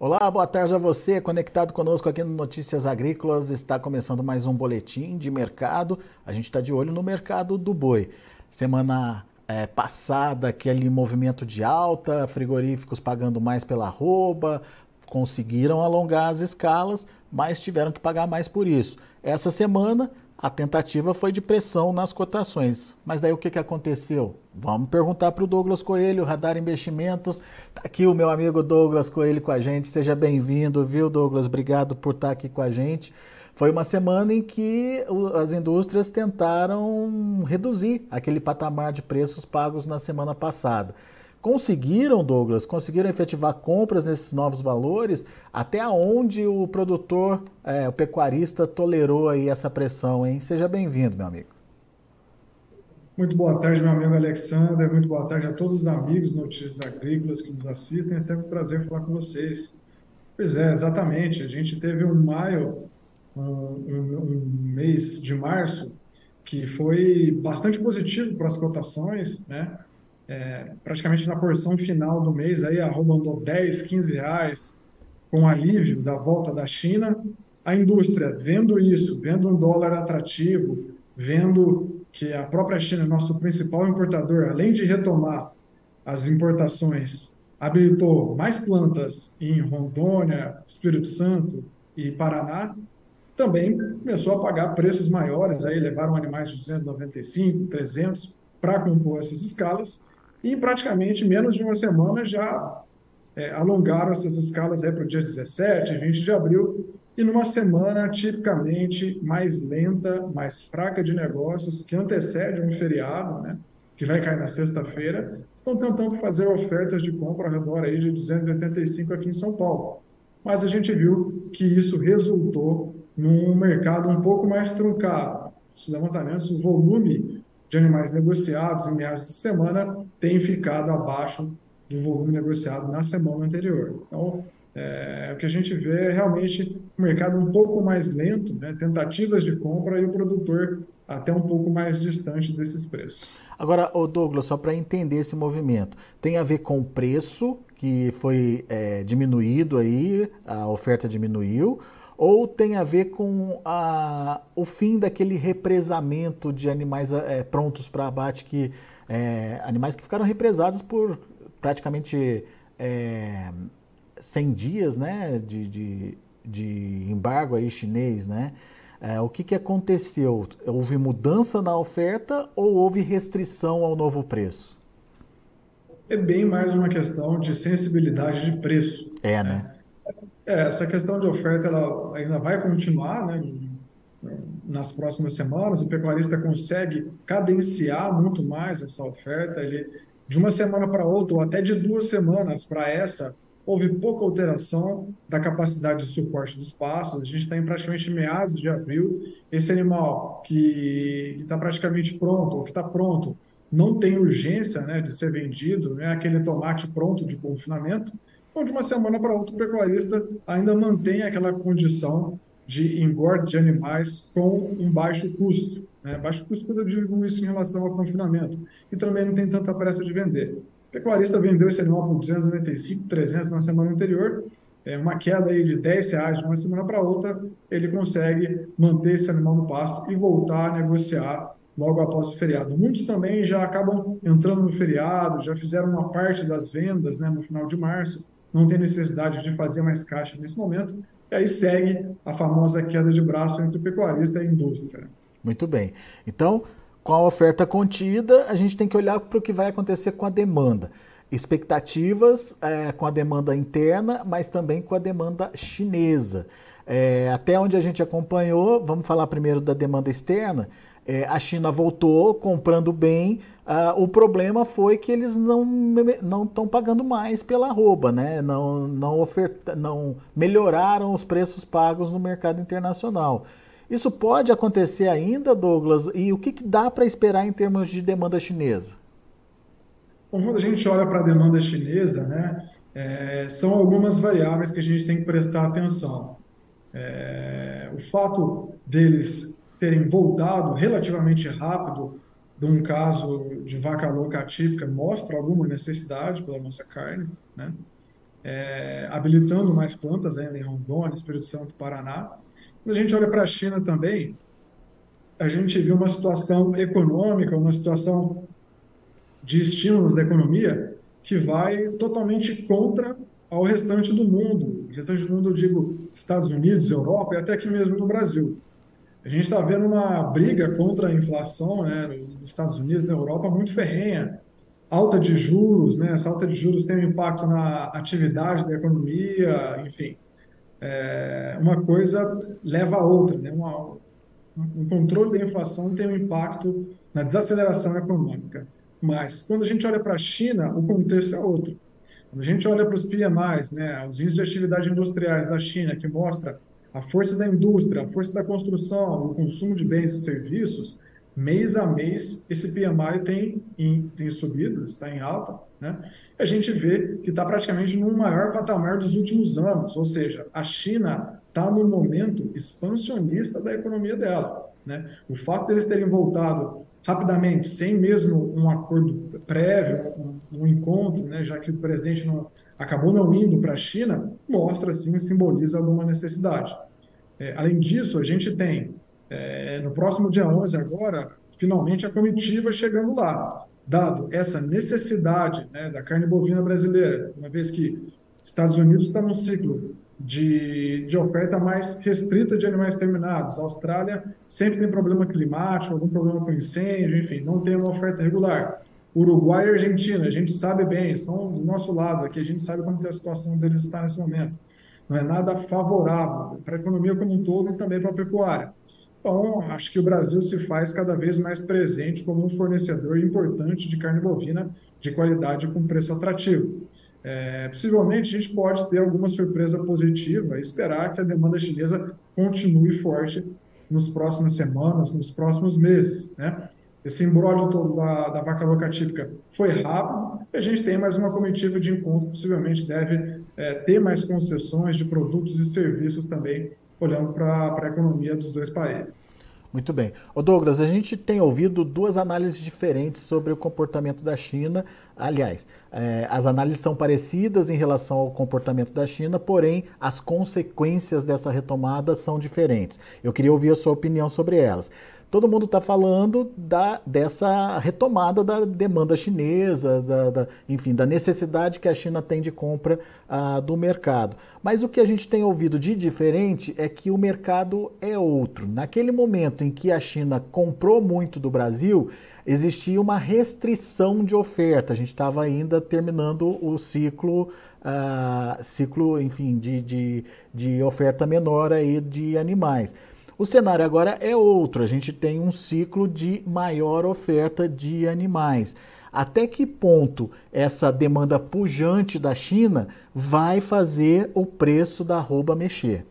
Olá, boa tarde a você, conectado conosco aqui no Notícias Agrícolas. Está começando mais um boletim de mercado. A gente está de olho no mercado do boi. Semana é, passada, aquele movimento de alta, frigoríficos pagando mais pela arroba, conseguiram alongar as escalas, mas tiveram que pagar mais por isso. Essa semana, a tentativa foi de pressão nas cotações. Mas daí o que, que aconteceu? Vamos perguntar para o Douglas Coelho, Radar Investimentos. Está aqui o meu amigo Douglas Coelho com a gente. Seja bem-vindo, viu, Douglas? Obrigado por estar aqui com a gente. Foi uma semana em que as indústrias tentaram reduzir aquele patamar de preços pagos na semana passada. Conseguiram, Douglas, conseguiram efetivar compras nesses novos valores? Até onde o produtor, é, o pecuarista, tolerou aí essa pressão, hein? Seja bem-vindo, meu amigo. Muito boa tarde, meu amigo Alexander. Muito boa tarde a todos os amigos Notícias Agrícolas que nos assistem. É sempre um prazer falar com vocês. Pois é, exatamente. A gente teve um maio, um, um, mês de março, que foi bastante positivo para as cotações, né? É, praticamente na porção final do mês, aí a arroba andou 10, 15 reais, com alívio da volta da China. A indústria, vendo isso, vendo um dólar atrativo, vendo que a própria China nosso principal importador, além de retomar as importações, habilitou mais plantas em Rondônia, Espírito Santo e Paraná, também começou a pagar preços maiores, aí levaram animais de 295, 300 para compor essas escalas, e praticamente menos de uma semana já é, alongaram essas escalas para o dia 17, 20 de abril, e numa semana tipicamente mais lenta, mais fraca de negócios, que antecede um feriado, né, que vai cair na sexta-feira, estão tentando fazer ofertas de compra ao redor aí de 285 aqui em São Paulo. Mas a gente viu que isso resultou num mercado um pouco mais truncado. Os levantamentos, o volume de animais negociados em meados de semana tem ficado abaixo do volume negociado na semana anterior. Então, é, o que a gente vê é realmente um mercado um pouco mais lento, né, tentativas de compra e o produtor até um pouco mais distante desses preços. Agora, Douglas, só para entender esse movimento, tem a ver com o preço que foi é, diminuído aí, a oferta diminuiu, ou tem a ver com a, o fim daquele represamento de animais é, prontos para abate, que, é, animais que ficaram represados por praticamente é, 100 dias né, de, de, de embargo aí chinês, né? É, o que, que aconteceu? Houve mudança na oferta ou houve restrição ao novo preço? É bem mais uma questão de sensibilidade de preço. É, né? né? É, essa questão de oferta ela ainda vai continuar, né? Nas próximas semanas, o pecuarista consegue cadenciar muito mais essa oferta. Ele, de uma semana para outra, ou até de duas semanas para essa, houve pouca alteração da capacidade de suporte dos pastos. A gente está em praticamente meados de abril. Esse animal que está praticamente pronto, ou que está pronto, não tem urgência né, de ser vendido, não é aquele tomate pronto de confinamento. Então, de uma semana para outra, o pecuarista ainda mantém aquela condição de engorde de animais com um baixo custo. Né? Baixo custo quando eu digo isso em relação ao confinamento. E também não tem tanta pressa de vender. O pecuarista vendeu esse animal por 295, 300 na semana anterior, é uma queda aí de 10 reais de uma semana para outra, ele consegue manter esse animal no pasto e voltar a negociar logo após o feriado. Muitos também já acabam entrando no feriado, já fizeram uma parte das vendas né, no final de março, não tem necessidade de fazer mais caixa nesse momento, e aí segue a famosa queda de braço entre o pecuarista e a indústria. Muito bem. Então, com a oferta contida, a gente tem que olhar para o que vai acontecer com a demanda. Expectativas é, com a demanda interna, mas também com a demanda chinesa. É, até onde a gente acompanhou, vamos falar primeiro da demanda externa. É, a China voltou comprando bem, Uh, o problema foi que eles não não estão pagando mais pela arroba, né? Não não oferta, não melhoraram os preços pagos no mercado internacional. Isso pode acontecer ainda, Douglas? E o que, que dá para esperar em termos de demanda chinesa? Bom, quando a gente olha para a demanda chinesa, né, é, são algumas variáveis que a gente tem que prestar atenção. É, o fato deles terem voltado relativamente rápido de um caso de vaca louca atípica mostra alguma necessidade pela nossa carne, né? é, habilitando mais plantas ainda em Rondônia, Espírito Santo, Paraná. Quando a gente olha para a China também, a gente viu uma situação econômica, uma situação de estímulos da economia que vai totalmente contra ao restante do mundo. O restante do mundo, eu digo Estados Unidos, Europa e até aqui mesmo no Brasil. A gente está vendo uma briga contra a inflação né, nos Estados Unidos, na Europa, muito ferrenha. Alta de juros, né, essa alta de juros tem um impacto na atividade da economia, enfim. É, uma coisa leva a outra. Né, uma, um controle da inflação tem um impacto na desaceleração econômica. Mas, quando a gente olha para a China, o contexto é outro. Quando a gente olha para os PMIs, né, os índices de atividade industriais da China, que mostra a força da indústria, a força da construção, o consumo de bens e serviços, mês a mês esse PMI tem, tem subido, está em alta, né? a gente vê que está praticamente no maior patamar dos últimos anos, ou seja, a China está no momento expansionista da economia dela. Né? O fato de eles terem voltado rapidamente, sem mesmo um acordo prévio, um, um encontro, né, já que o presidente não, acabou não indo para a China, mostra, sim, simboliza alguma necessidade. É, além disso, a gente tem, é, no próximo dia 11 agora, finalmente a comitiva chegando lá, dado essa necessidade né, da carne bovina brasileira, uma vez que Estados Unidos está num ciclo de, de oferta mais restrita de animais terminados. A Austrália sempre tem problema climático, algum problema com incêndio, enfim, não tem uma oferta regular. Uruguai e Argentina, a gente sabe bem, estão do nosso lado aqui, a gente sabe como que a situação deles está nesse momento. Não é nada favorável para a economia como um todo e também para a pecuária. Então, acho que o Brasil se faz cada vez mais presente como um fornecedor importante de carne bovina de qualidade com preço atrativo. É, possivelmente a gente pode ter alguma surpresa positiva e esperar que a demanda chinesa continue forte nas próximas semanas, nos próximos meses. Né? Esse embrólio todo da, da vaca louca típica foi rápido e a gente tem mais uma comitiva de encontro, possivelmente deve é, ter mais concessões de produtos e serviços também, olhando para a economia dos dois países. Muito bem. Ô Douglas, a gente tem ouvido duas análises diferentes sobre o comportamento da China. Aliás, é, as análises são parecidas em relação ao comportamento da China, porém as consequências dessa retomada são diferentes. Eu queria ouvir a sua opinião sobre elas todo mundo está falando da, dessa retomada da demanda chinesa, da, da, enfim, da necessidade que a China tem de compra uh, do mercado. Mas o que a gente tem ouvido de diferente é que o mercado é outro. Naquele momento em que a China comprou muito do Brasil, existia uma restrição de oferta. A gente estava ainda terminando o ciclo, uh, ciclo, enfim, de, de, de oferta menor aí de animais. O cenário agora é outro, a gente tem um ciclo de maior oferta de animais. Até que ponto essa demanda pujante da China vai fazer o preço da arroba mexer?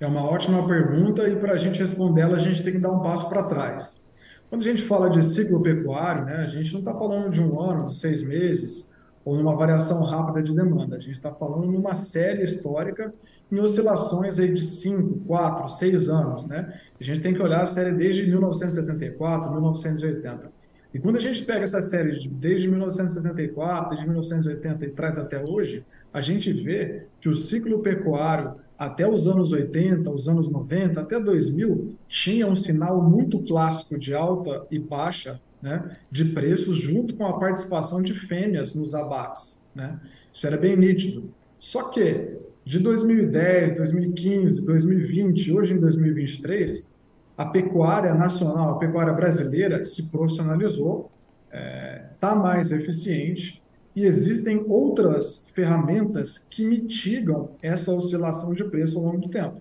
É uma ótima pergunta e para a gente responder ela, a gente tem que dar um passo para trás. Quando a gente fala de ciclo pecuário, né, a gente não está falando de um ano, de seis meses, ou numa variação rápida de demanda. A gente está falando numa série histórica em oscilações aí de 5, 4, 6 anos. Né? A gente tem que olhar a série desde 1974, 1980. E quando a gente pega essa série de, desde 1974, desde 1980 e traz até hoje, a gente vê que o ciclo pecuário até os anos 80, os anos 90, até 2000, tinha um sinal muito clássico de alta e baixa né, de preços junto com a participação de fêmeas nos abates. Né? Isso era bem nítido. Só que de 2010, 2015, 2020, hoje em 2023, a pecuária nacional, a pecuária brasileira se profissionalizou, está é, tá mais eficiente e existem outras ferramentas que mitigam essa oscilação de preço ao longo do tempo.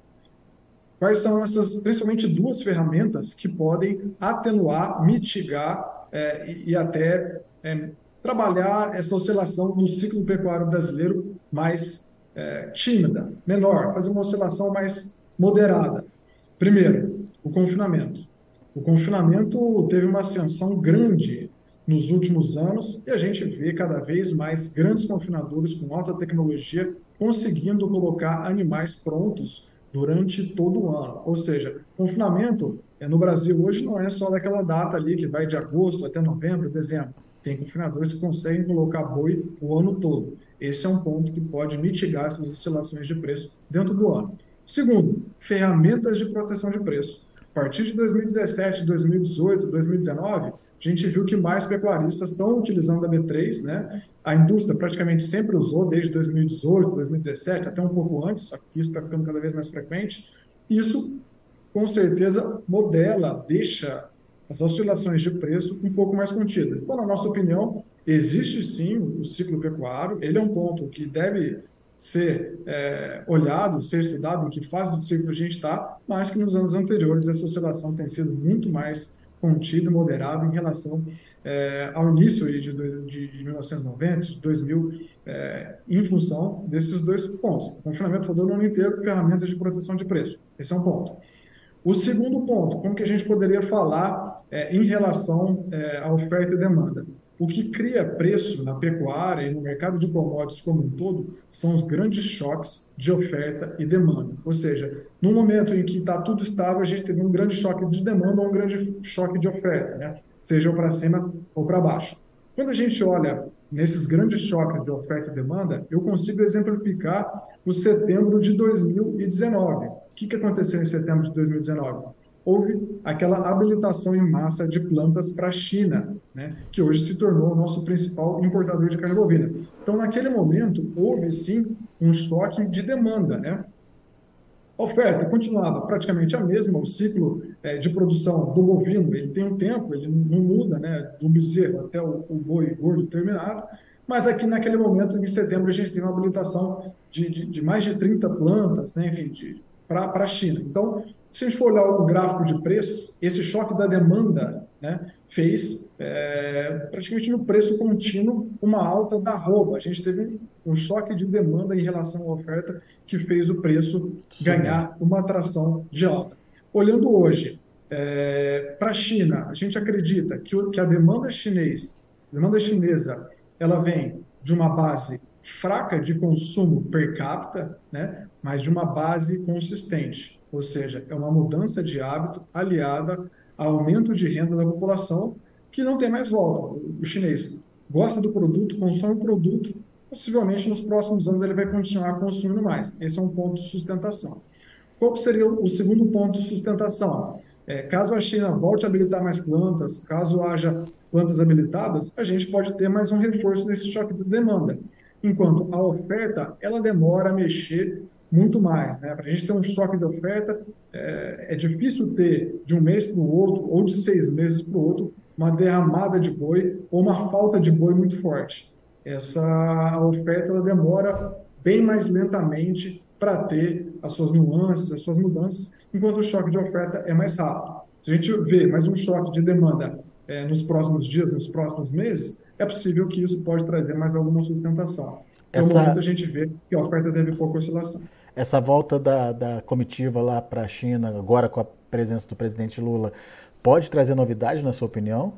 Quais são essas, principalmente duas ferramentas que podem atenuar, mitigar é, e, e, até é, trabalhar essa oscilação do ciclo pecuário brasileiro mais é, tímida, menor, fazer uma oscilação mais moderada. Primeiro, o confinamento. O confinamento teve uma ascensão grande nos últimos anos e a gente vê cada vez mais grandes confinadores com alta tecnologia conseguindo colocar animais prontos durante todo o ano. Ou seja, confinamento é, no Brasil hoje não é só daquela data ali que vai de agosto até novembro, dezembro. Tem confinadores que conseguem colocar boi o ano todo. Esse é um ponto que pode mitigar essas oscilações de preço dentro do ano. Segundo, ferramentas de proteção de preço. A partir de 2017, 2018, 2019, a gente viu que mais pecuaristas estão utilizando a B3, né? A indústria praticamente sempre usou desde 2018, 2017, até um pouco antes, só que isso está ficando cada vez mais frequente. Isso, com certeza, modela, deixa as oscilações de preço um pouco mais contidas. Então, na nossa opinião, existe sim o ciclo pecuário, ele é um ponto que deve ser é, olhado, ser estudado, em que fase do ciclo a gente está, mas que nos anos anteriores essa oscilação tem sido muito mais contida e moderada em relação é, ao início de, de, de 1990, de 2000, é, em função desses dois pontos. O confinamento rodou no ano inteiro, ferramentas de proteção de preço. Esse é um ponto. O segundo ponto, como que a gente poderia falar é, em relação é, à oferta e demanda? O que cria preço na pecuária e no mercado de commodities como um todo são os grandes choques de oferta e demanda. Ou seja, no momento em que está tudo estável, a gente teve um grande choque de demanda ou um grande choque de oferta, né? seja para cima ou para baixo. Quando a gente olha nesses grandes choques de oferta e demanda, eu consigo exemplificar o setembro de 2019. O que, que aconteceu em setembro de 2019? Houve aquela habilitação em massa de plantas para a China, né, que hoje se tornou o nosso principal importador de carne bovina. Então, naquele momento, houve sim um choque de demanda. Né? A oferta continuava praticamente a mesma, o ciclo é, de produção do bovino ele tem um tempo, ele não muda, né, do bezerro até o, o boi gordo terminado, mas aqui naquele momento, em setembro, a gente tem uma habilitação de, de, de mais de 30 plantas, né, enfim, para a China. Então, se a gente for olhar o gráfico de preços, esse choque da demanda né, fez é, praticamente no preço contínuo uma alta da roupa. A gente teve um choque de demanda em relação à oferta que fez o preço ganhar uma atração de alta. Olhando hoje é, para a China, a gente acredita que, o, que a demanda chinês, demanda chinesa, ela vem de uma base fraca de consumo per capita, né, mas de uma base consistente. Ou seja, é uma mudança de hábito aliada ao aumento de renda da população que não tem mais volta. O chinês gosta do produto, consome o produto, possivelmente nos próximos anos ele vai continuar consumindo mais. Esse é um ponto de sustentação. Qual seria o segundo ponto de sustentação? É, caso a China volte a habilitar mais plantas, caso haja plantas habilitadas, a gente pode ter mais um reforço nesse choque de demanda. Enquanto a oferta, ela demora a mexer muito mais. Né? Para a gente ter um choque de oferta, é, é difícil ter de um mês para o outro, ou de seis meses para o outro, uma derramada de boi ou uma falta de boi muito forte. Essa oferta ela demora bem mais lentamente para ter as suas nuances, as suas mudanças, enquanto o choque de oferta é mais rápido. Se a gente vê mais um choque de demanda é, nos próximos dias, nos próximos meses, é possível que isso pode trazer mais alguma sustentação. No Essa... momento a gente vê que a oferta teve pouca oscilação. Essa volta da, da comitiva lá para a China, agora com a presença do presidente Lula, pode trazer novidade, na sua opinião?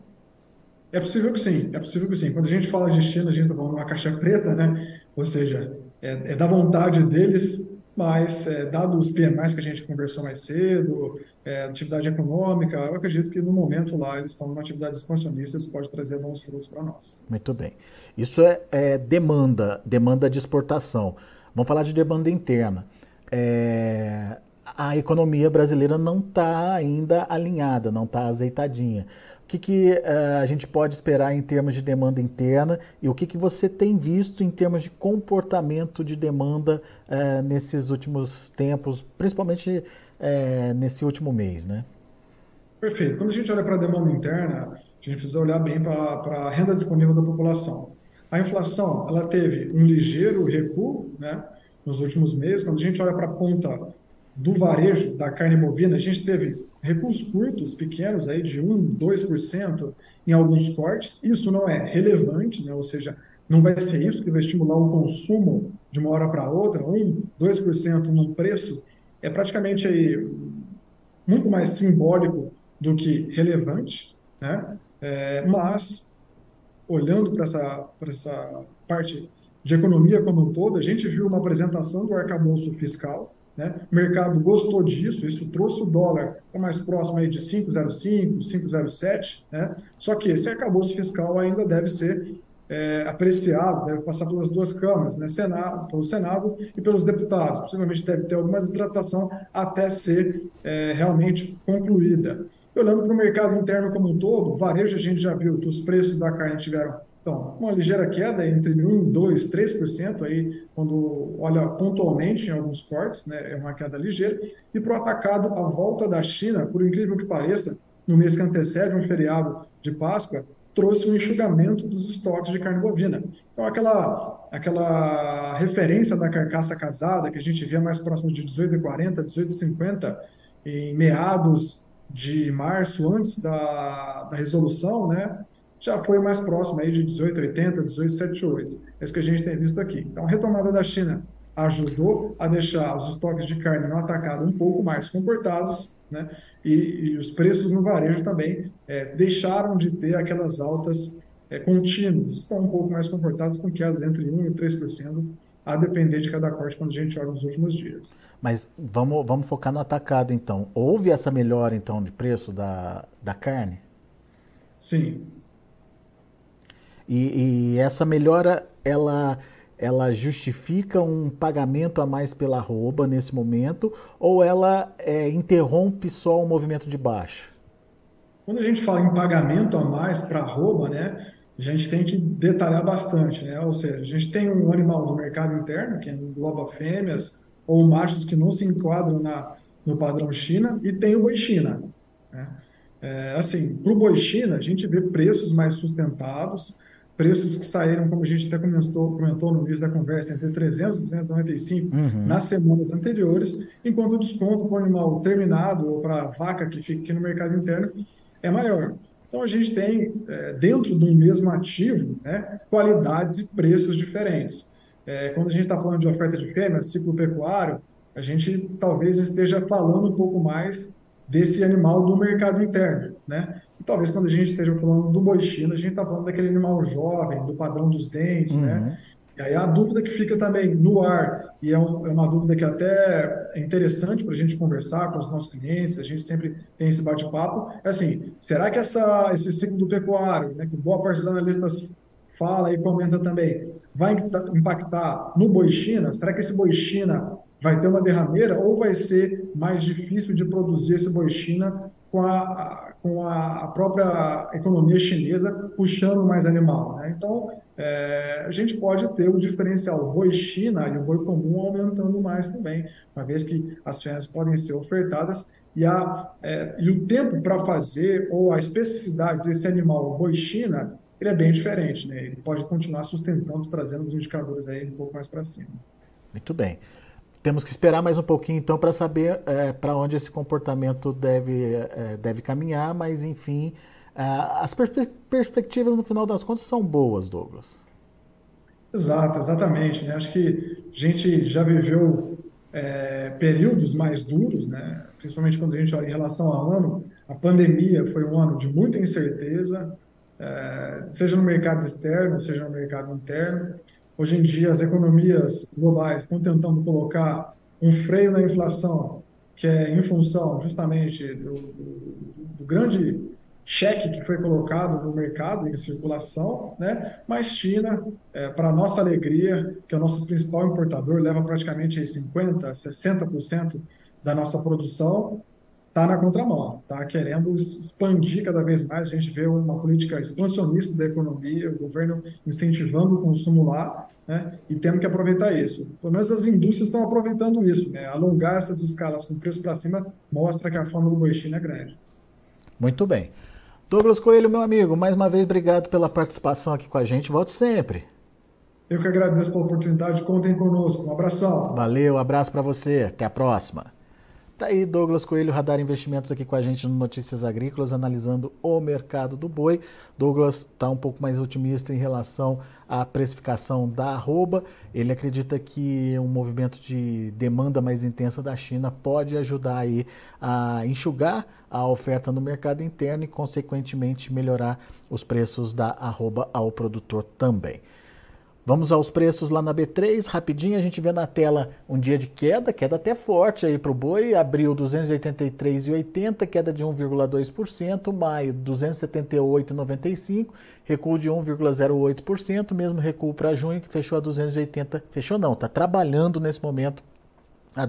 É possível que sim, é possível que sim. Quando a gente fala de China, a gente está falando de uma caixa preta, né? Ou seja, é, é da vontade deles, mas é, dado os PMIs que a gente conversou mais cedo, é, atividade econômica, eu acredito que no momento lá eles estão numa atividade expansionista, isso pode trazer bons frutos para nós. Muito bem. Isso é, é demanda, demanda de exportação. Vamos falar de demanda interna. É, a economia brasileira não está ainda alinhada, não está azeitadinha. O que, que uh, a gente pode esperar em termos de demanda interna e o que, que você tem visto em termos de comportamento de demanda uh, nesses últimos tempos, principalmente uh, nesse último mês, né? Perfeito. Quando a gente olha para a demanda interna, a gente precisa olhar bem para a renda disponível da população. A inflação, ela teve um ligeiro recuo, né, nos últimos meses. Quando a gente olha para a ponta do varejo da carne bovina, a gente teve recuos curtos, pequenos, aí de 1%, 2% em alguns cortes. Isso não é relevante, né, ou seja, não vai ser isso que vai estimular o consumo de uma hora para outra. 1%, 2% num preço é praticamente aí muito mais simbólico do que relevante, né? É, mas olhando para essa, essa parte de economia como um todo, a gente viu uma apresentação do arcabouço fiscal, né? o mercado gostou disso, isso trouxe o dólar mais próximo aí de 5,05, 5,07, né? só que esse arcabouço fiscal ainda deve ser é, apreciado, deve passar pelas duas câmaras, né, Senado, pelo Senado e pelos deputados. Possivelmente deve ter alguma hidratação até ser é, realmente concluída. Olhando para o mercado interno como um todo, varejo a gente já viu que os preços da carne tiveram então, uma ligeira queda entre 1, 2, 3% aí, quando olha pontualmente em alguns cortes, né, é uma queda ligeira. E para o atacado, a volta da China, por incrível que pareça, no mês que antecede um feriado de Páscoa, trouxe um enxugamento dos estoques de carne bovina. Então, aquela, aquela referência da carcaça casada, que a gente via mais próximo de 18,40, 18,50, em meados de março, antes da, da resolução, né, já foi mais próximo aí de 18,80, 18,78. É isso que a gente tem visto aqui. Então, a retomada da China ajudou a deixar os estoques de carne no atacado um pouco mais comportados, né? E, e os preços no varejo também é, deixaram de ter aquelas altas é, contínuas, estão um pouco mais comportados com quedas entre 1% e 3%, a depender de cada corte quando a gente olha nos últimos dias. Mas vamos, vamos focar no atacado então. Houve essa melhora então de preço da, da carne? Sim, e, e, essa melhora, ela, ela justifica um pagamento a mais pela arroba nesse momento ou ela é, interrompe só o movimento de baixa? Quando a gente fala em pagamento a mais para arroba, né, a gente tem que detalhar bastante, né? Ou seja, a gente tem um animal do mercado interno que engloba fêmeas ou machos que não se enquadram na, no padrão China e tem o boi China. Né? É, assim, para o boi China, a gente vê preços mais sustentados, preços que saíram, como a gente até comentou, comentou no início da conversa, entre 300 e 295 uhum. nas semanas anteriores, enquanto o desconto para o animal terminado ou para a vaca que fica aqui no mercado interno é maior. Então a gente tem, é, dentro de um mesmo ativo, né, qualidades e preços diferentes. É, quando a gente está falando de oferta de fêmeas, ciclo pecuário, a gente talvez esteja falando um pouco mais desse animal do mercado interno, né? talvez quando a gente esteja falando do boi chino, a gente está falando daquele animal jovem, do padrão dos dentes, né? uhum. né? E aí a dúvida que fica também no ar, e é, um, é uma dúvida que até interessante para a gente conversar com os nossos clientes, a gente sempre tem esse bate-papo, é assim, será que essa, esse ciclo do pecuário, né, que boa parte dos analistas fala e comenta também, vai impactar no boi China? Será que esse boi China vai ter uma derrameira ou vai ser mais difícil de produzir esse boi China com a, com a própria economia chinesa puxando mais animal. Né? Então, é, a gente pode ter o diferencial boi China e o boi comum aumentando mais também, uma vez que as fêmeas podem ser ofertadas e, a, é, e o tempo para fazer ou a especificidade desse animal, boi China, ele é bem diferente. Né? Ele pode continuar sustentando, trazendo os indicadores aí um pouco mais para cima. Muito bem. Temos que esperar mais um pouquinho então para saber é, para onde esse comportamento deve, é, deve caminhar, mas enfim, as perspe perspectivas no final das contas são boas, Douglas. Exato, exatamente. Né? Acho que a gente já viveu é, períodos mais duros, né? principalmente quando a gente olha em relação ao ano. A pandemia foi um ano de muita incerteza, é, seja no mercado externo, seja no mercado interno. Hoje em dia, as economias globais estão tentando colocar um freio na inflação, que é em função justamente do, do, do grande cheque que foi colocado no mercado em circulação, né? Mas China, é, para nossa alegria, que é o nosso principal importador, leva praticamente 50, 60% da nossa produção, está na contramão, está querendo expandir cada vez mais. A gente vê uma política expansionista da economia, o governo incentivando o consumo lá, né? e temos que aproveitar isso. Pelo menos as indústrias estão aproveitando isso. Né? Alongar essas escalas com preço para cima mostra que a forma do boi é grande. Muito bem. Douglas Coelho, meu amigo, mais uma vez obrigado pela participação aqui com a gente. Volte sempre. Eu que agradeço pela oportunidade. Contem conosco. Um abração. Valeu, um abraço para você. Até a próxima. Tá aí Douglas Coelho, Radar Investimentos aqui com a gente no Notícias Agrícolas, analisando o mercado do boi. Douglas está um pouco mais otimista em relação à precificação da arroba. Ele acredita que um movimento de demanda mais intensa da China pode ajudar aí a enxugar a oferta no mercado interno e, consequentemente, melhorar os preços da arroba ao produtor também. Vamos aos preços lá na B3, rapidinho a gente vê na tela um dia de queda, queda até forte aí para o boi, abril 283,80, queda de 1,2%, maio 278,95, recuo de 1,08%, mesmo recuo para junho que fechou a 280, fechou não, está trabalhando nesse momento a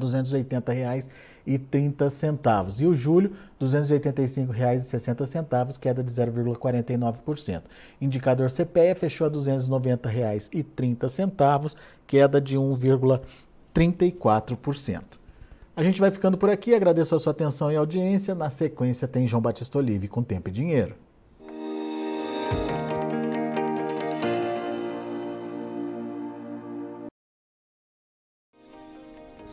R$ 280,30. E o julho, R$ 285,60, queda de 0,49%. Indicador CPE fechou a R$ 290,30, queda de 1,34%. A gente vai ficando por aqui, agradeço a sua atenção e audiência. Na sequência tem João Batista Olive com Tempo e Dinheiro.